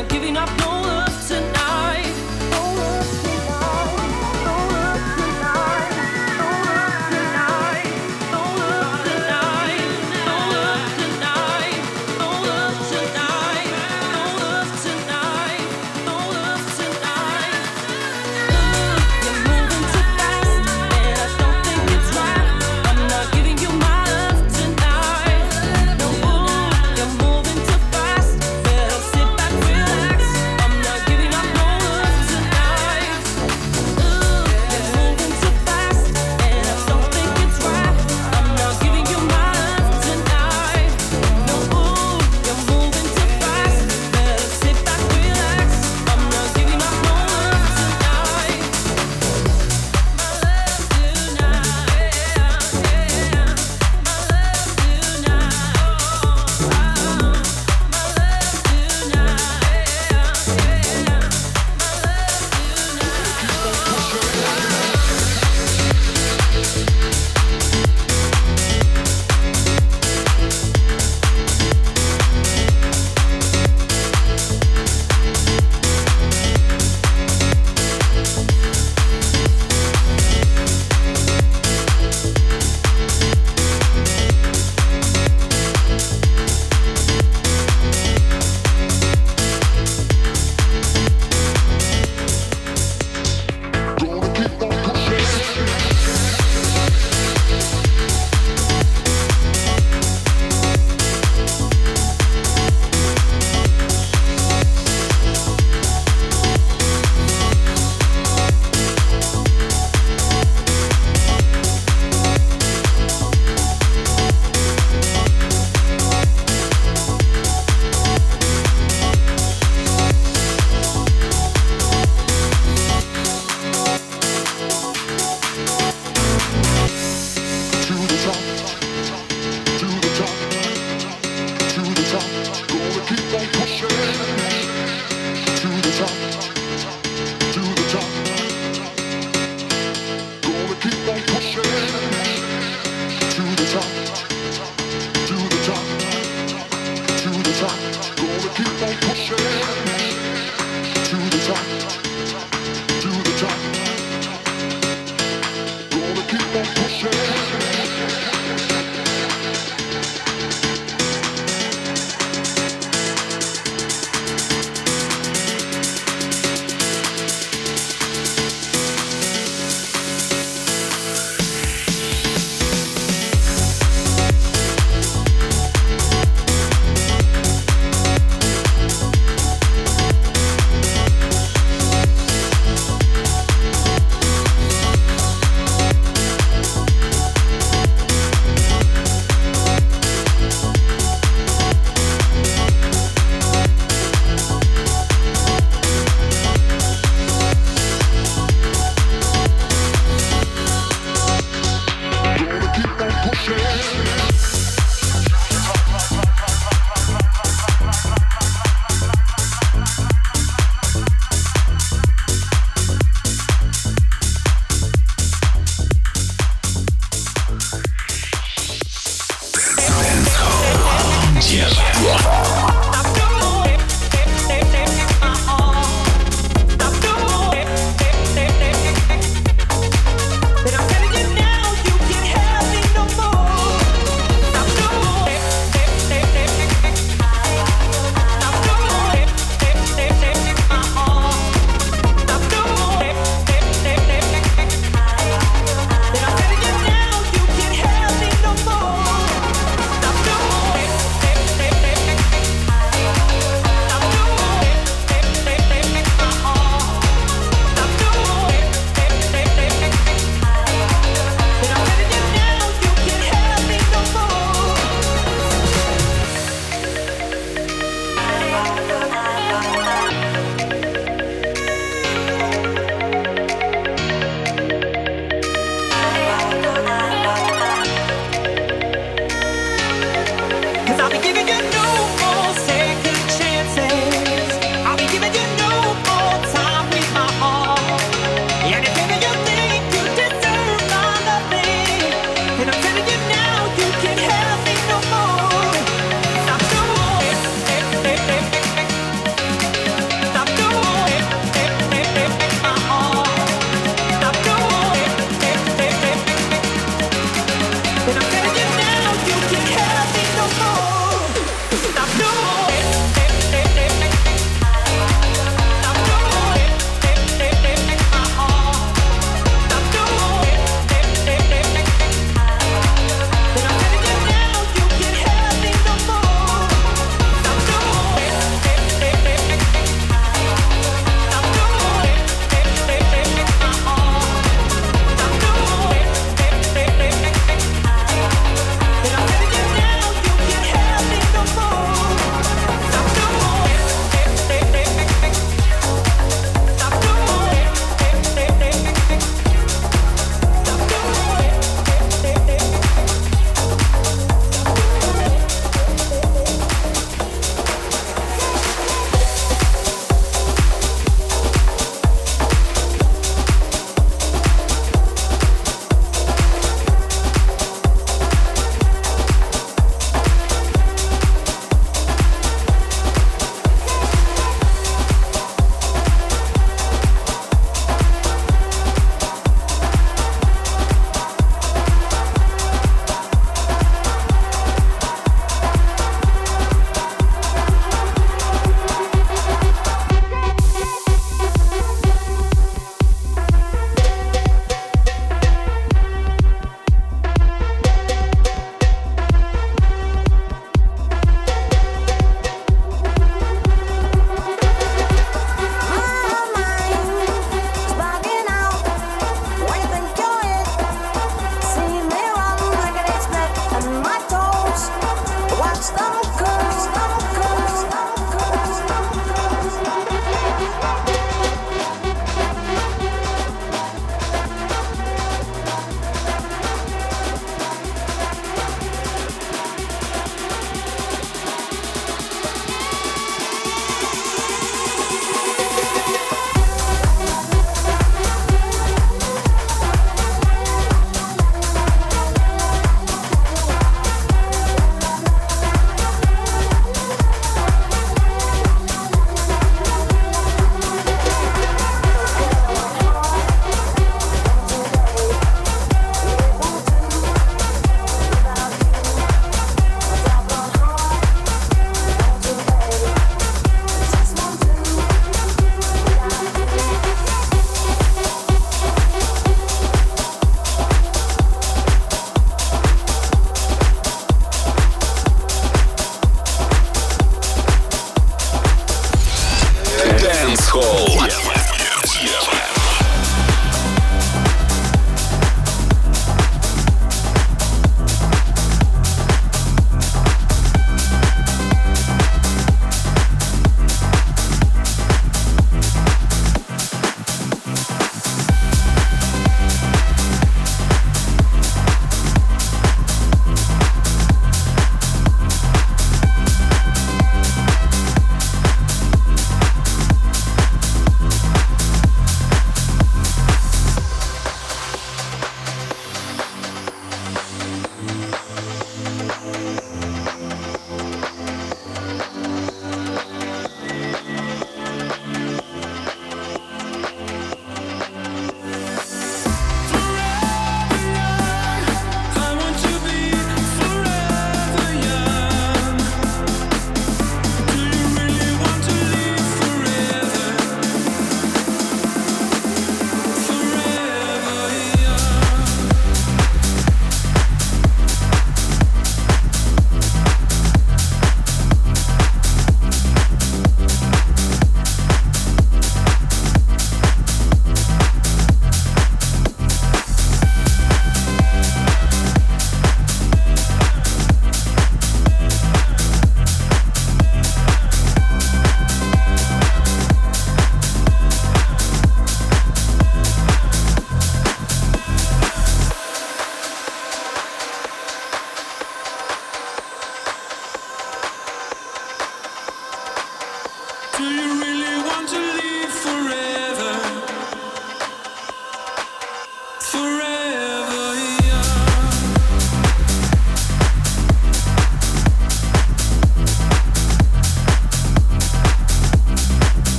Not giving up no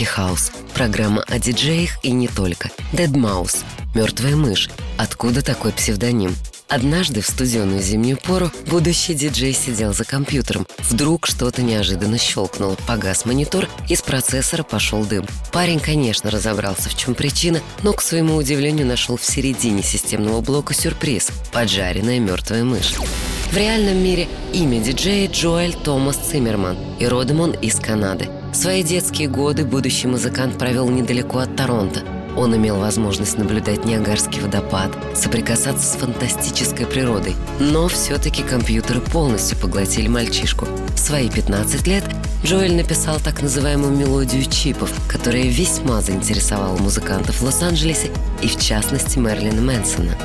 Таки Хаус. Программа о диджеях и не только. Dead Mouse, мертвая мышь. Откуда такой псевдоним? Однажды в студенную зимнюю пору будущий диджей сидел за компьютером. Вдруг что-то неожиданно щелкнуло, погас монитор, из процессора пошел дым. Парень, конечно, разобрался, в чем причина, но, к своему удивлению, нашел в середине системного блока сюрприз – поджаренная мертвая мышь. В реальном мире имя диджея Джоэль Томас Циммерман, и родом он из Канады. Свои детские годы будущий музыкант провел недалеко от Торонто – он имел возможность наблюдать Ниагарский водопад, соприкасаться с фантастической природой. Но все-таки компьютеры полностью поглотили мальчишку. В свои 15 лет Джоэль написал так называемую мелодию чипов, которая весьма заинтересовала музыкантов в Лос-Анджелесе и в частности Мерлина Мэнсона.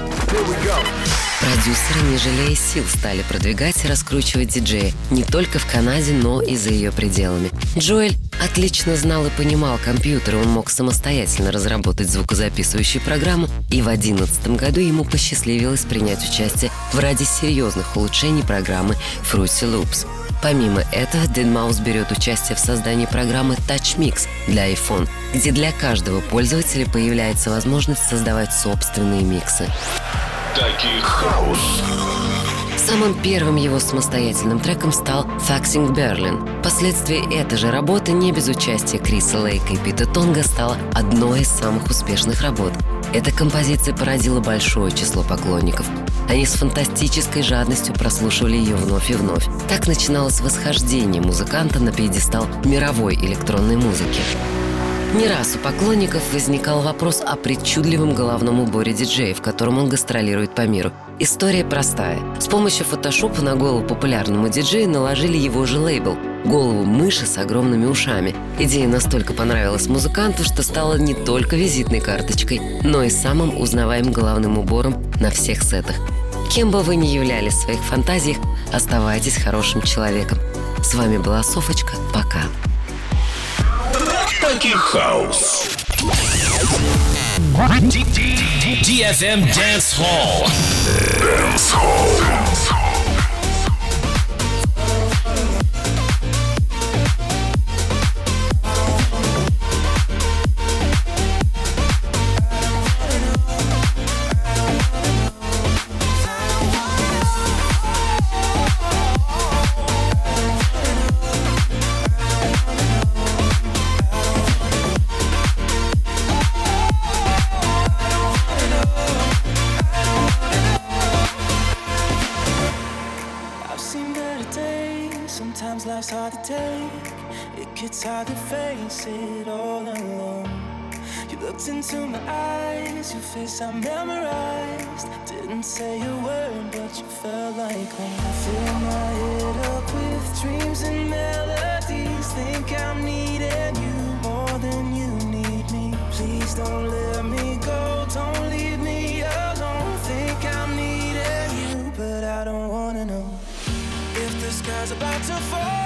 Продюсеры, не жалея сил, стали продвигать и раскручивать диджея не только в Канаде, но и за ее пределами. Джоэль отлично знал и понимал компьютер, он мог самостоятельно разработать звукозаписывающую программу, и в 2011 году ему посчастливилось принять участие в ради серьезных улучшений программы Fruity Loops. Помимо этого, Deadmau5 берет участие в создании программы Touch Mix для iPhone, где для каждого пользователя появляется возможность создавать собственные миксы. Tech house. Самым первым его самостоятельным треком стал «Faxing Berlin». Впоследствии эта же работа, не без участия Криса Лейка и Пита Тонга, стала одной из самых успешных работ. Эта композиция породила большое число поклонников. Они с фантастической жадностью прослушивали ее вновь и вновь. Так начиналось восхождение музыканта на пьедестал мировой электронной музыки. Не раз у поклонников возникал вопрос о причудливом головном уборе диджея, в котором он гастролирует по миру. История простая. С помощью фотошопа на голову популярному диджею наложили его же лейбл – голову мыши с огромными ушами. Идея настолько понравилась музыканту, что стала не только визитной карточкой, но и самым узнаваемым головным убором на всех сетах. Кем бы вы ни являлись в своих фантазиях, оставайтесь хорошим человеком. С вами была Софочка. Пока. Таки хаус. DFM Dance Hall. Dance Hall. Face I memorized. Didn't say a word, but you felt like home. Fill my head up with dreams and melodies. Think I'm needing you more than you need me. Please don't let me go. Don't leave me alone. Think I'm needing you, but I don't wanna know if the sky's about to fall.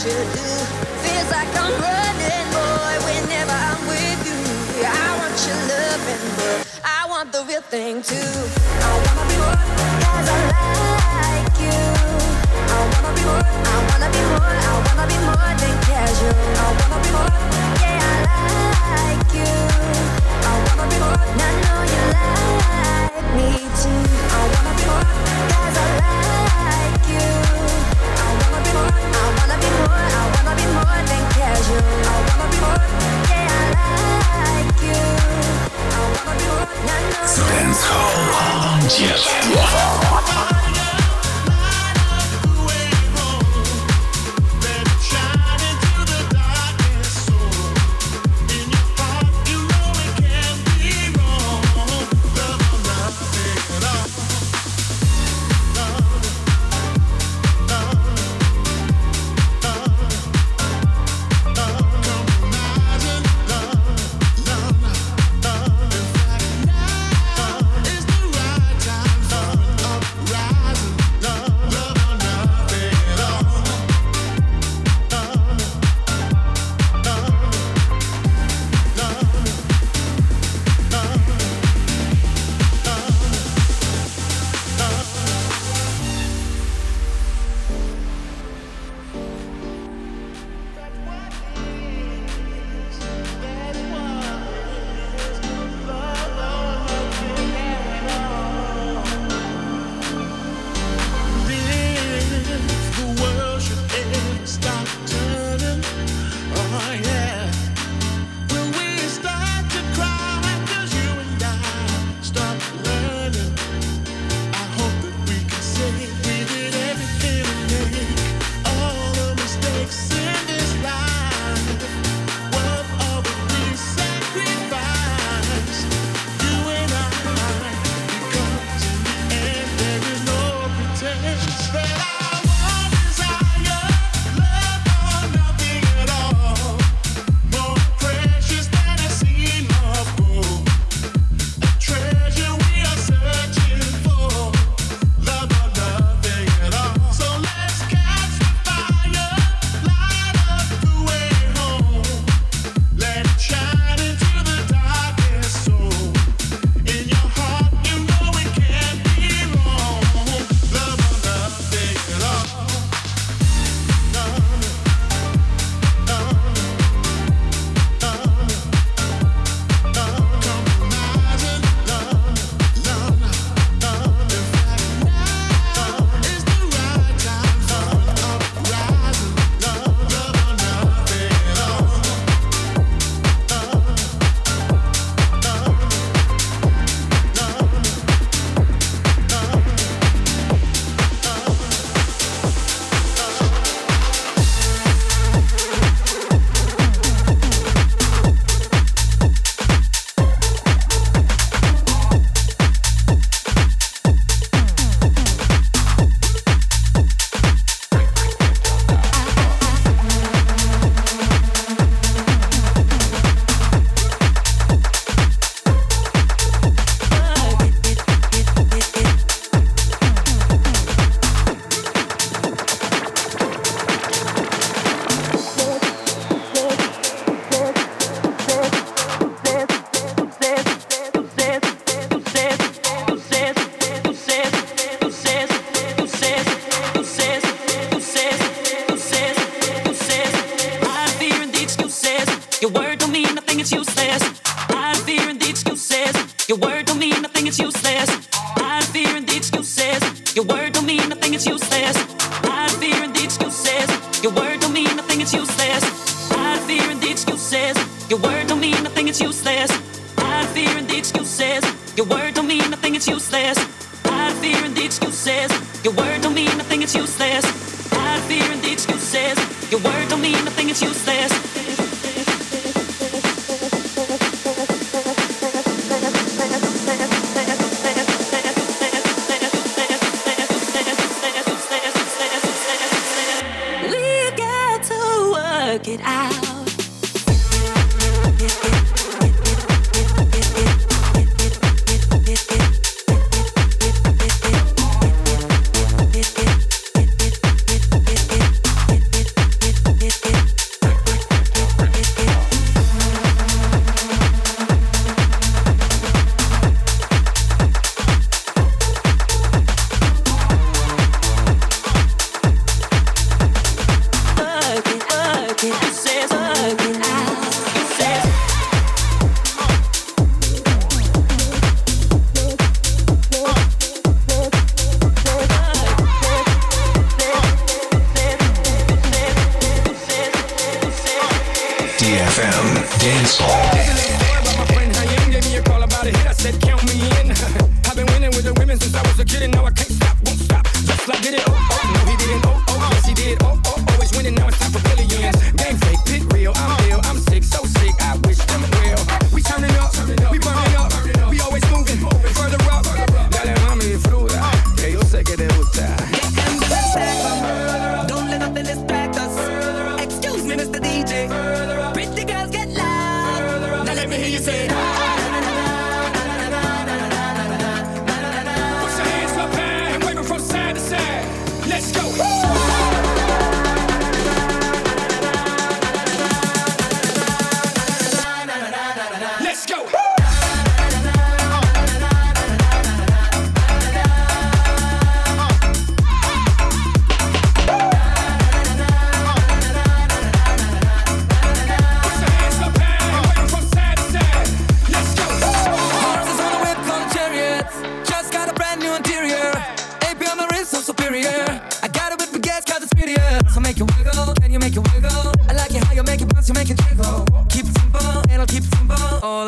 should do. Feels like I'm running, boy, whenever I'm with you. I want your loving, but I want the real thing too. I wanna be more cause I like you. I wanna be more, I wanna be more, I wanna be more than casual. I wanna be more, yeah, I like you. I wanna be more, and I know you like me too. I wanna be more. Dance Hall. Yes.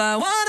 I want.